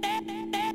take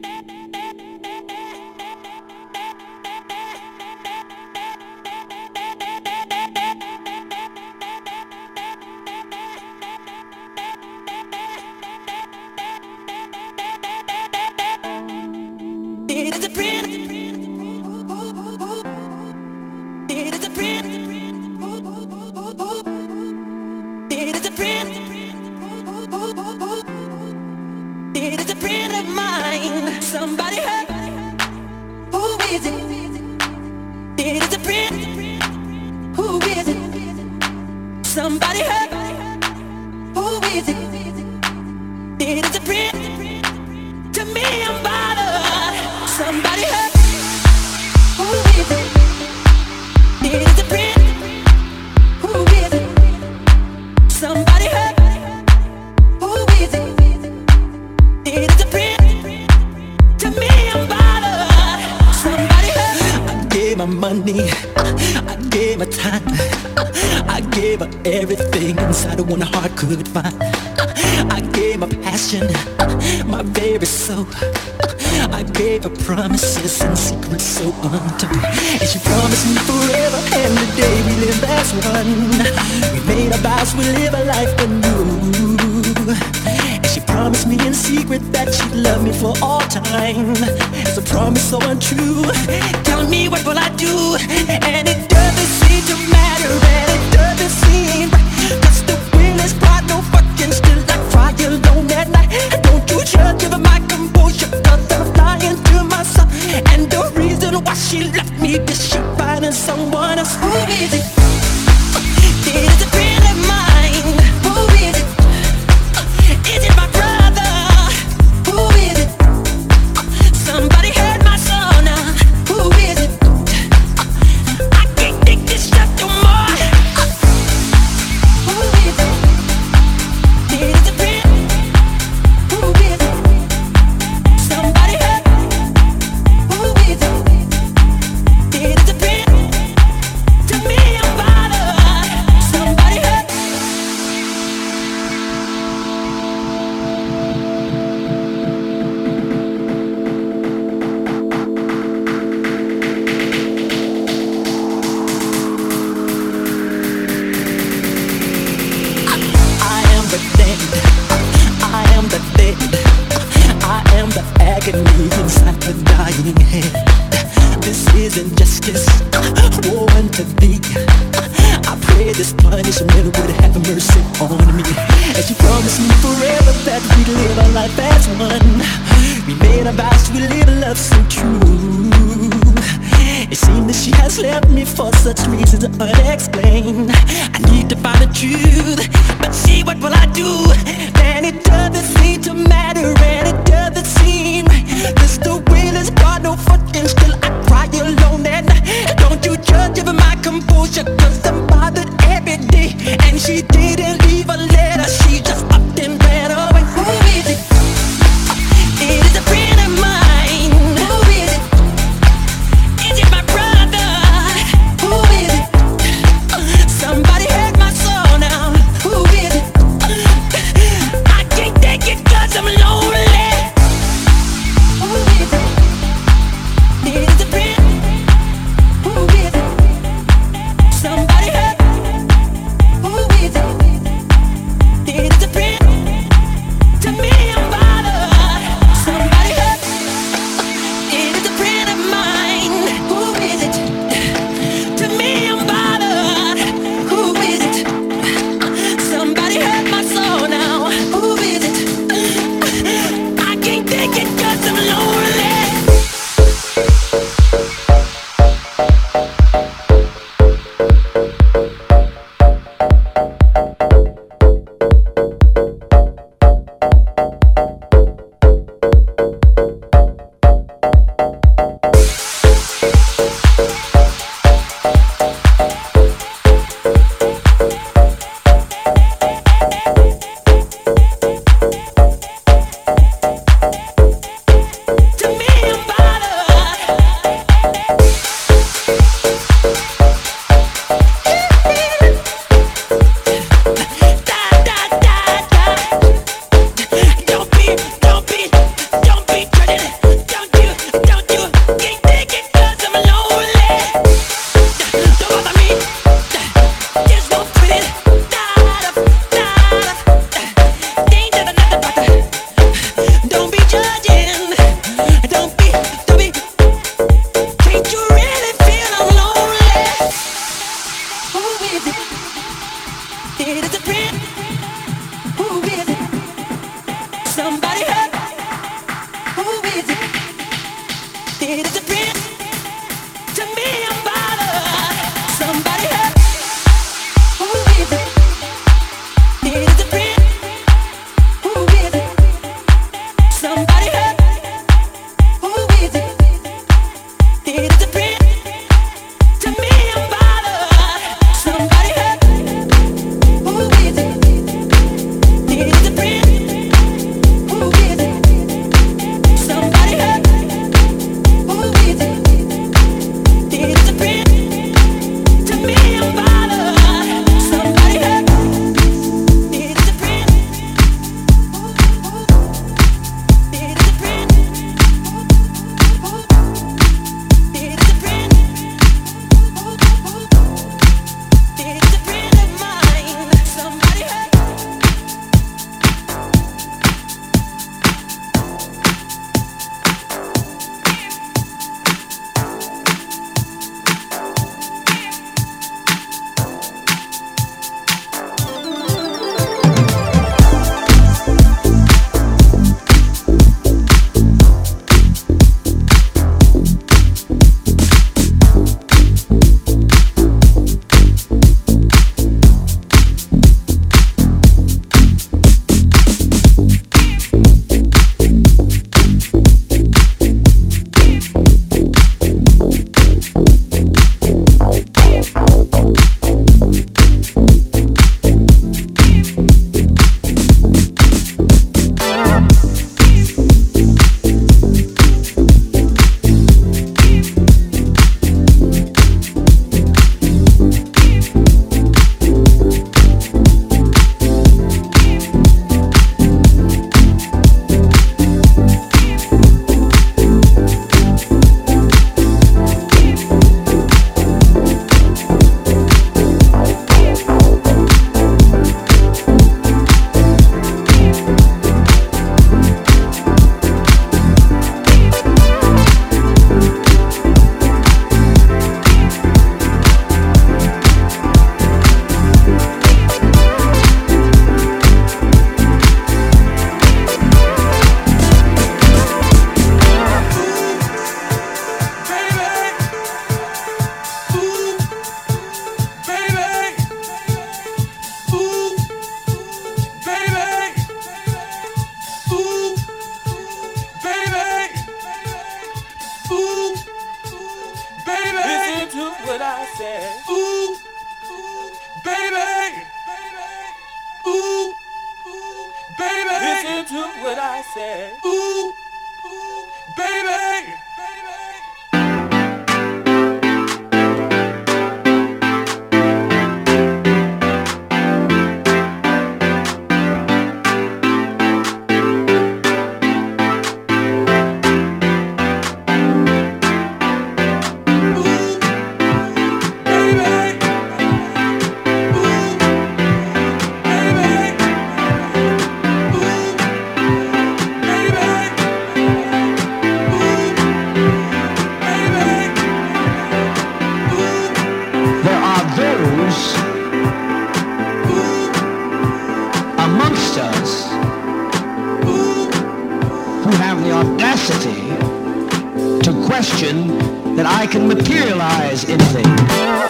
to question that I can materialize anything.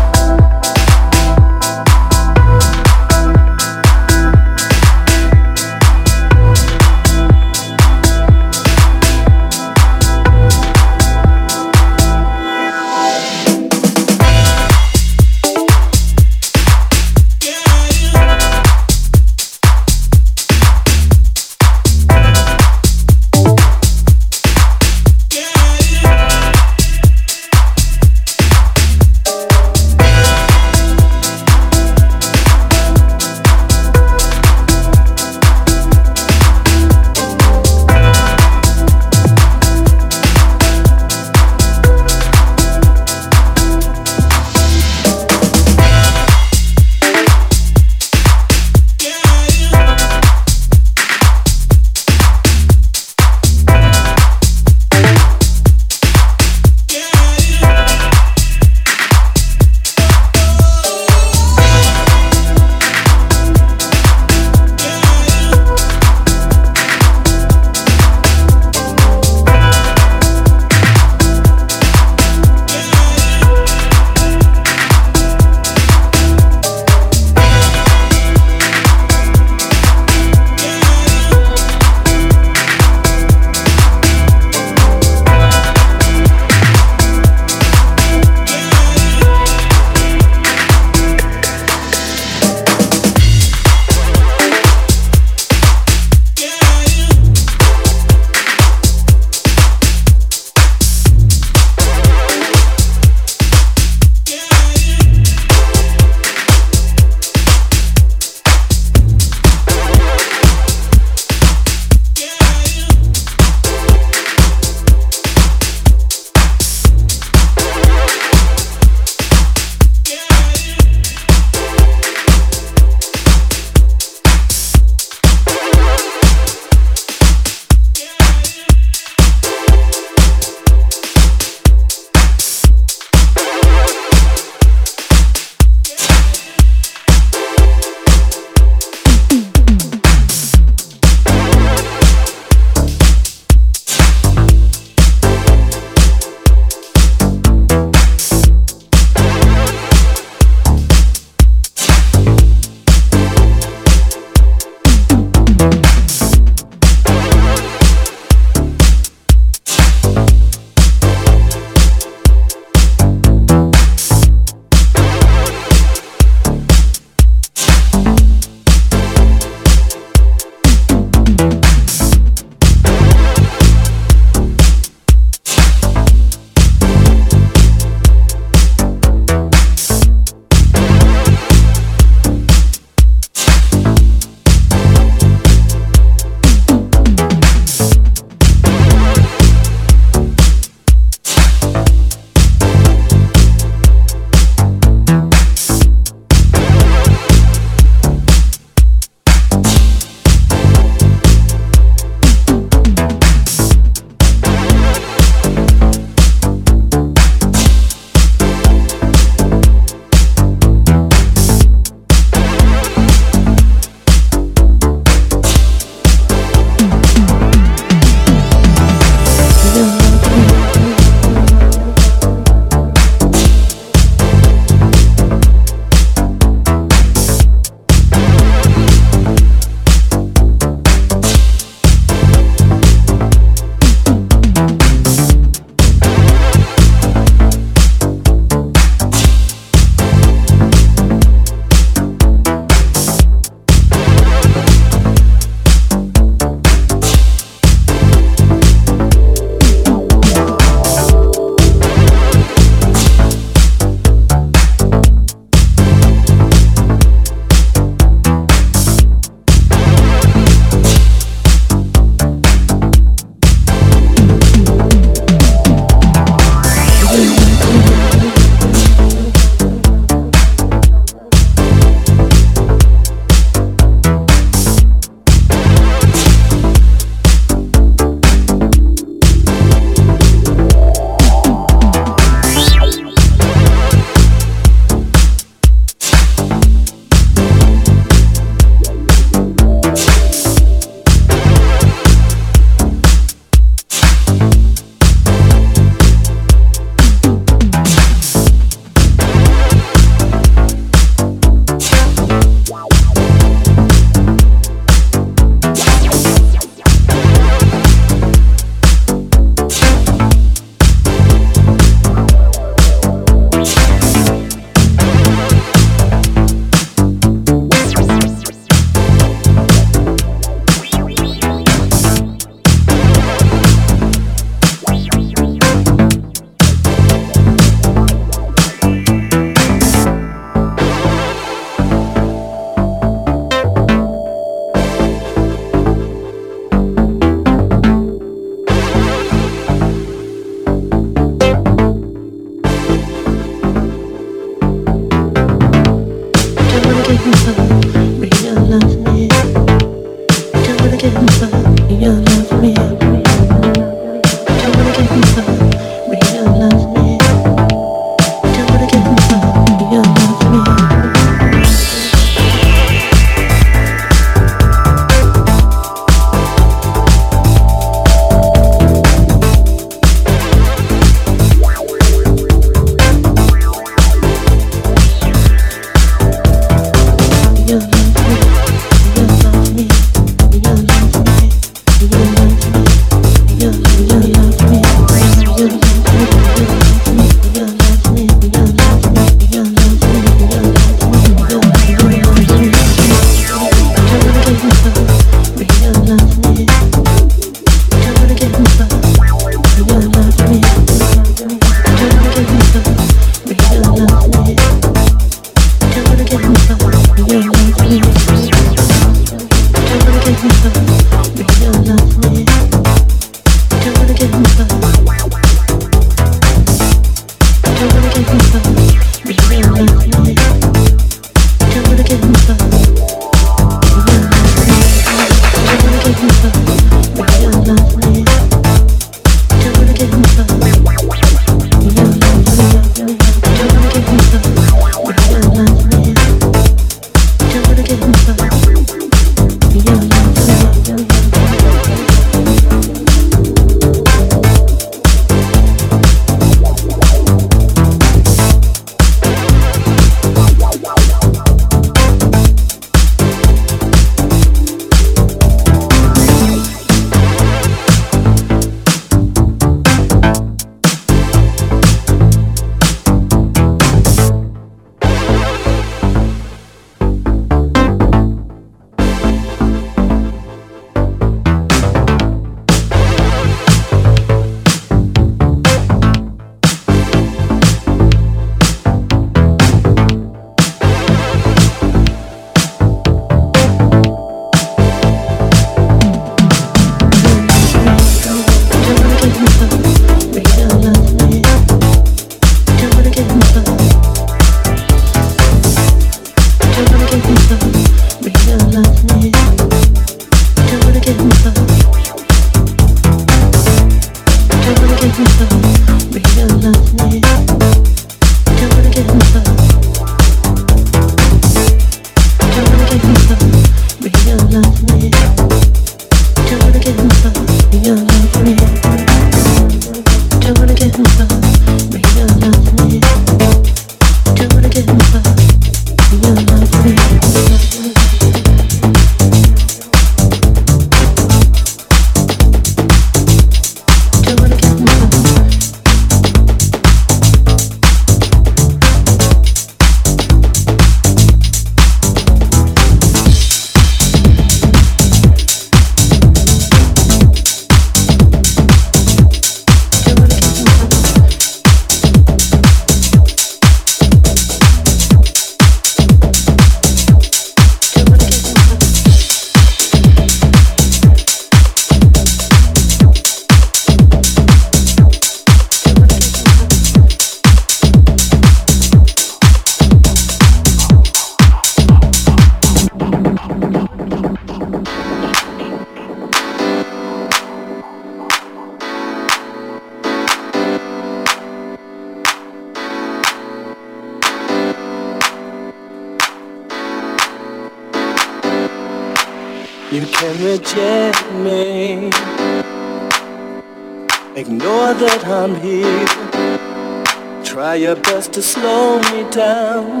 To slow me down,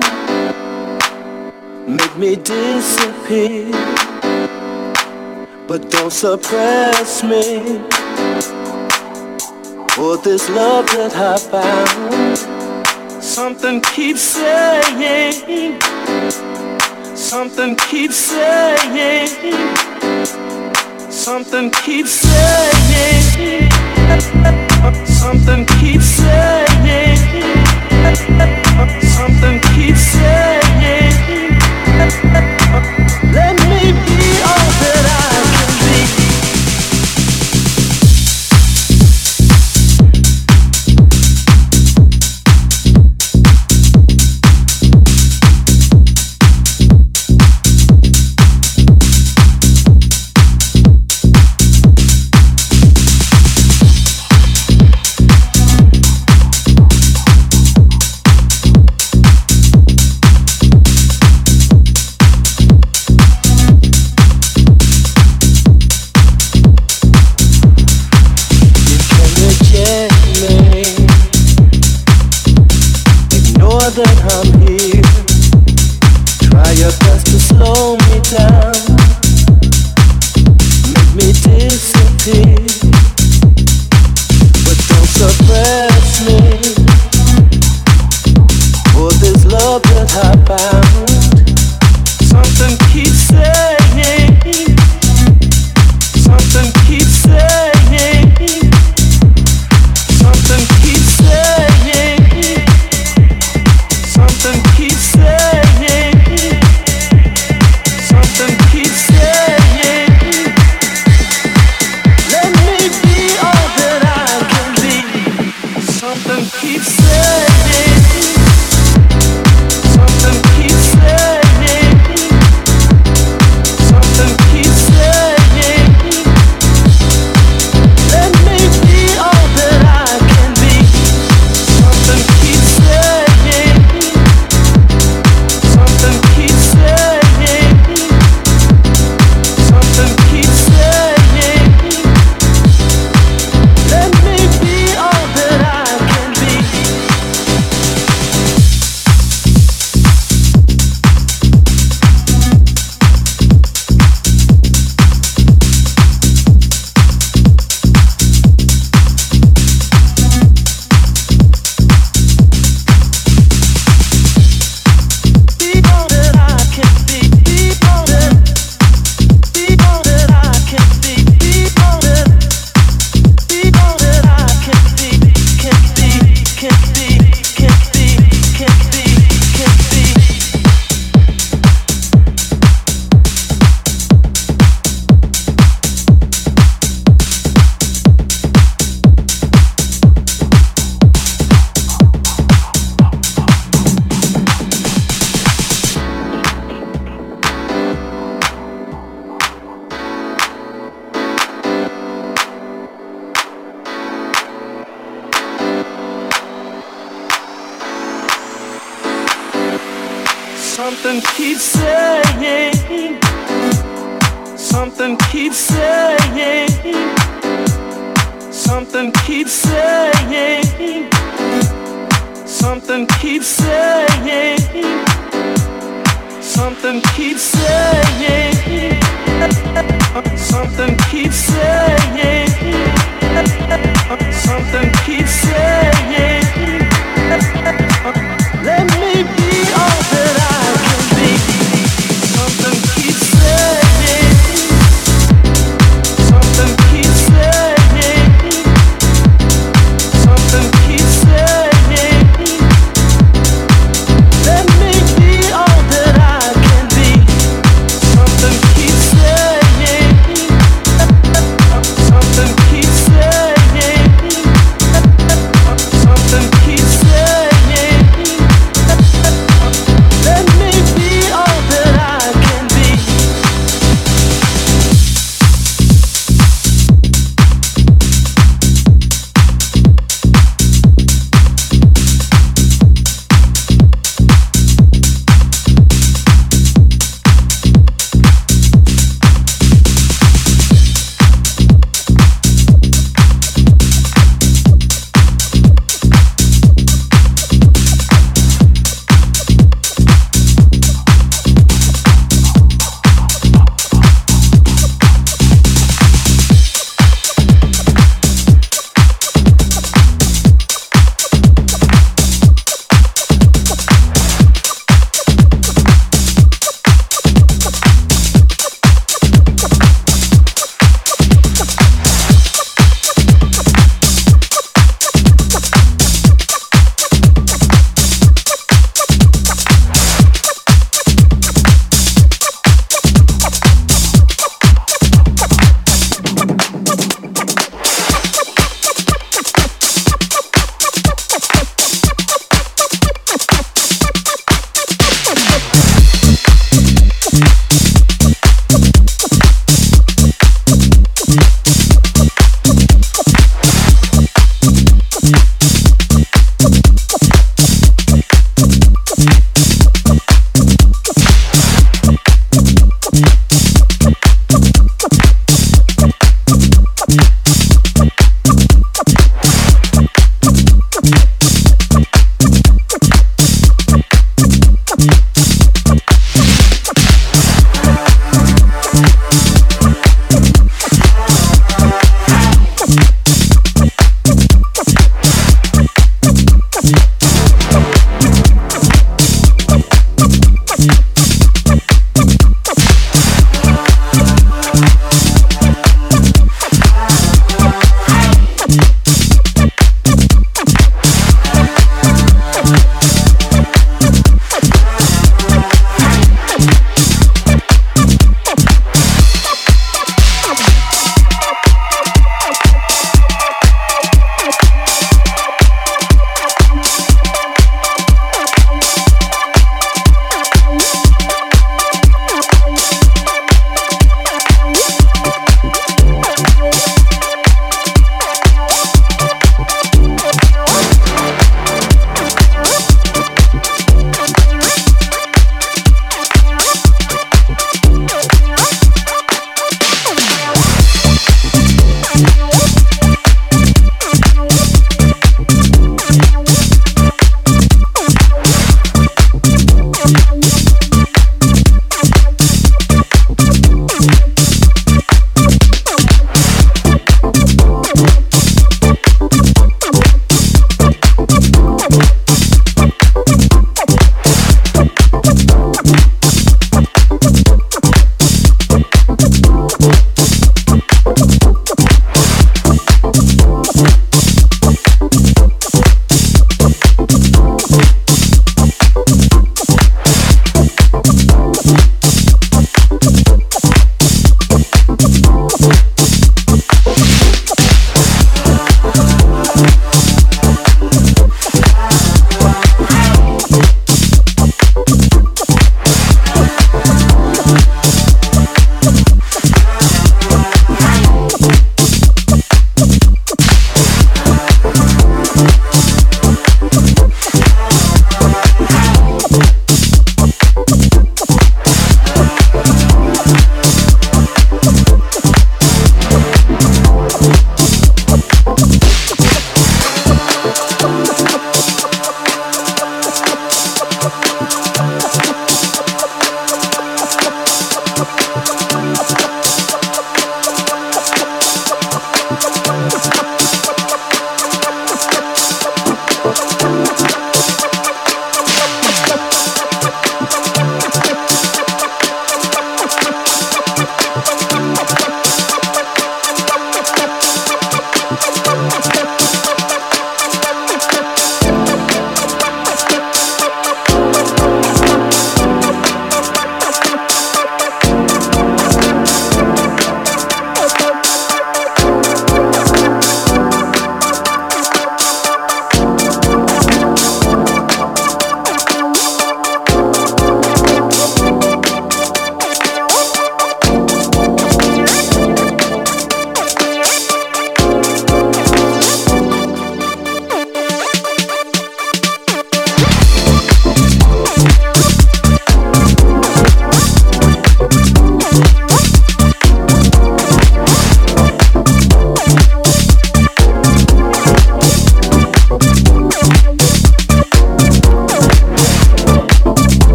make me disappear. But don't suppress me for this love that I found. Something keeps saying, something keeps saying, something keeps saying, something keeps saying. Something keeps saying, Your best to slow me down. something keeps saying, something keeps saying, something keeps saying, something keeps saying, something keeps saying.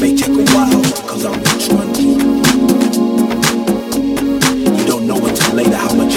may take a while, cause I'm rich one. You don't know until later how much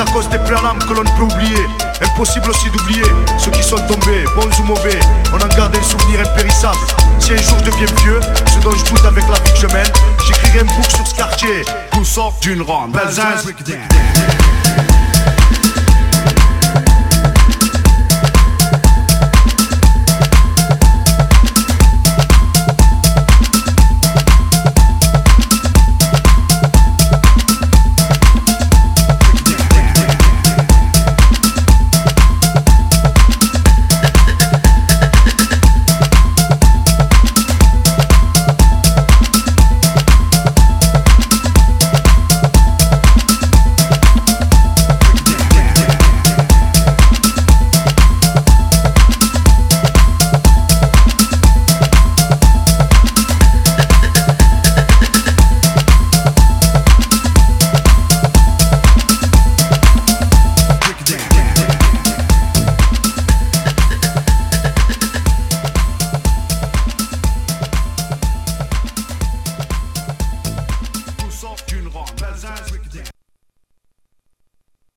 ça cause des à l'âme que l'on ne peut oublier. Impossible aussi d'oublier ceux qui sont tombés, bons ou mauvais. On en garde un souvenir impérissable. Si un jour je deviens vieux, ce dont je doute avec la vie que je mène, j'écrirai un book sur ce quartier. Tout sort d'une ronde. Belzins.